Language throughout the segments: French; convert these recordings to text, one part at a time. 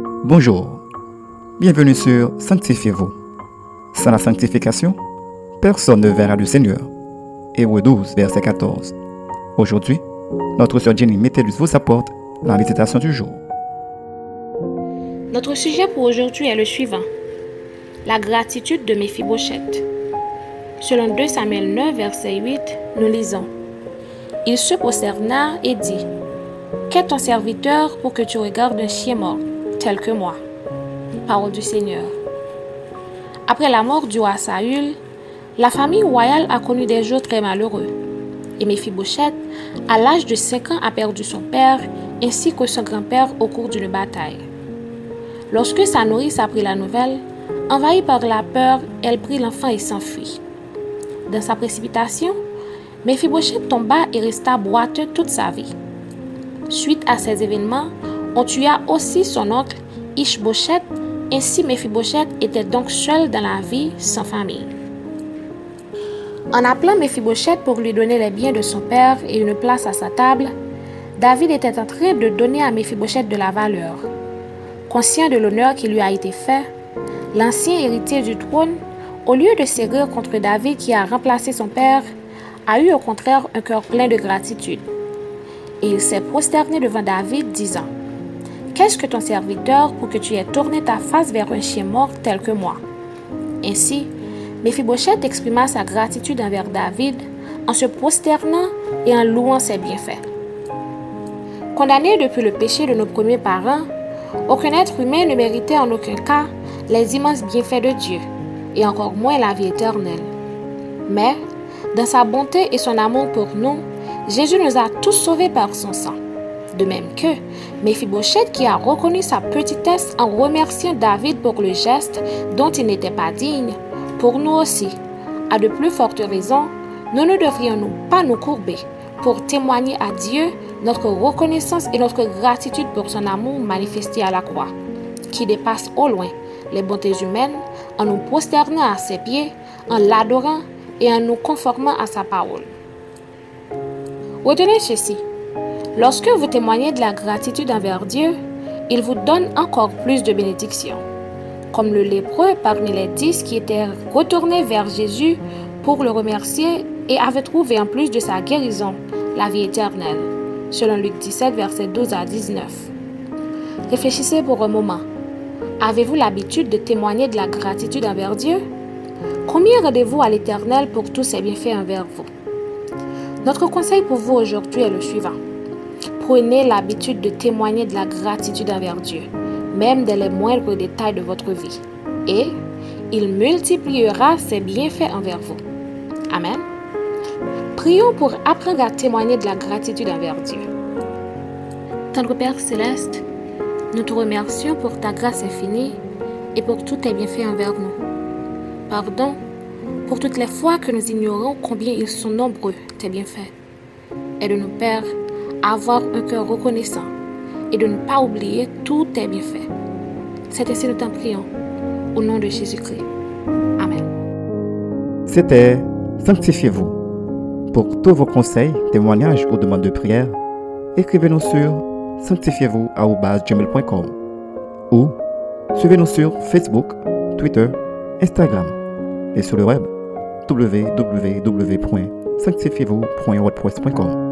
Bonjour, bienvenue sur Sanctifiez-vous. Sans la sanctification, personne ne verra le Seigneur. Hébreu 12, verset 14. Aujourd'hui, notre sœur Jenny Métellus vous apporte la méditation du jour. Notre sujet pour aujourd'hui est le suivant. La gratitude de Méphibosheth. Selon 2 Samuel 9, verset 8, nous lisons Il se prosterna et dit Qu'est ton serviteur pour que tu regardes un chien mort, tel que moi Parole du Seigneur. Après la mort du roi Saül, la famille royale a connu des jours très malheureux. Et Méphibosheth, à l'âge de 5 ans, a perdu son père ainsi que son grand-père au cours d'une bataille. Lorsque sa nourrice apprit la nouvelle, envahie par la peur, elle prit l'enfant et s'enfuit. Dans sa précipitation, Méphibosheth tomba et resta boiteux toute sa vie. Suite à ces événements, on tua aussi son oncle Ishbosheth, ainsi Méphibosheth était donc seul dans la vie, sans famille. En appelant Méphibosheth pour lui donner les biens de son père et une place à sa table, David était en train de donner à Méphibosheth de la valeur. Conscient de l'honneur qui lui a été fait, l'ancien héritier du trône, au lieu de s'érir contre David qui a remplacé son père, a eu au contraire un cœur plein de gratitude. Et il s'est prosterné devant David, disant Qu'est-ce que ton serviteur pour que tu aies tourné ta face vers un chien mort tel que moi? Ainsi, Méphibosheth exprima sa gratitude envers David en se prosternant et en louant ses bienfaits. Condamné depuis le péché de nos premiers parents, aucun être humain ne méritait en aucun cas les immenses bienfaits de Dieu, et encore moins la vie éternelle. Mais, dans sa bonté et son amour pour nous, Jésus nous a tous sauvés par son sang. De même que Méphibosheth qui a reconnu sa petitesse en remerciant David pour le geste dont il n'était pas digne, pour nous aussi, à de plus fortes raisons, nous ne devrions-nous pas nous courber pour témoigner à Dieu notre reconnaissance et notre gratitude pour son amour manifesté à la croix, qui dépasse au loin les bontés humaines en nous prosternant à ses pieds, en l'adorant et en nous conformant à sa parole. Retenez ceci. Lorsque vous témoignez de la gratitude envers Dieu, il vous donne encore plus de bénédictions comme le lépreux parmi les dix qui étaient retournés vers Jésus pour le remercier et avaient trouvé en plus de sa guérison la vie éternelle, selon Luc 17, versets 12 à 19. Réfléchissez pour un moment. Avez-vous l'habitude de témoigner de la gratitude envers Dieu? Combien rendez-vous à l'Éternel pour tous ses bienfaits envers vous? Notre conseil pour vous aujourd'hui est le suivant. Prenez l'habitude de témoigner de la gratitude envers Dieu même dans les moindres détails de votre vie. Et il multipliera ses bienfaits envers vous. Amen. Prions pour apprendre à témoigner de la gratitude envers Dieu. Tendre Père céleste, nous te remercions pour ta grâce infinie et pour tous tes bienfaits envers nous. Pardon pour toutes les fois que nous ignorons combien ils sont nombreux, tes bienfaits. Aide-nous, Père, avoir un cœur reconnaissant et de ne pas oublier tous tes bienfaits. C'est ainsi nous t'en prions. Au nom de Jésus-Christ. Amen. C'était Sanctifiez-vous. Pour tous vos conseils, témoignages ou demandes de prière, écrivez-nous sur sanctifiez-vous.com ou suivez-nous sur Facebook, Twitter, Instagram et sur le web www.sanctifiez-vous.wordpress.com.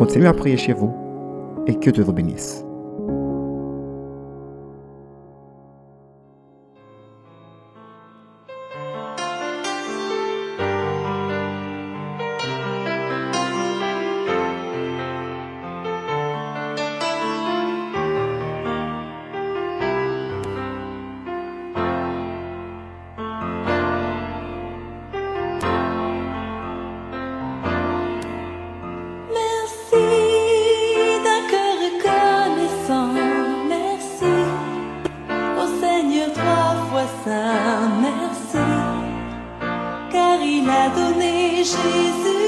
Continuez à prier chez vous et que Dieu vous bénisse. Jésus-Christ, son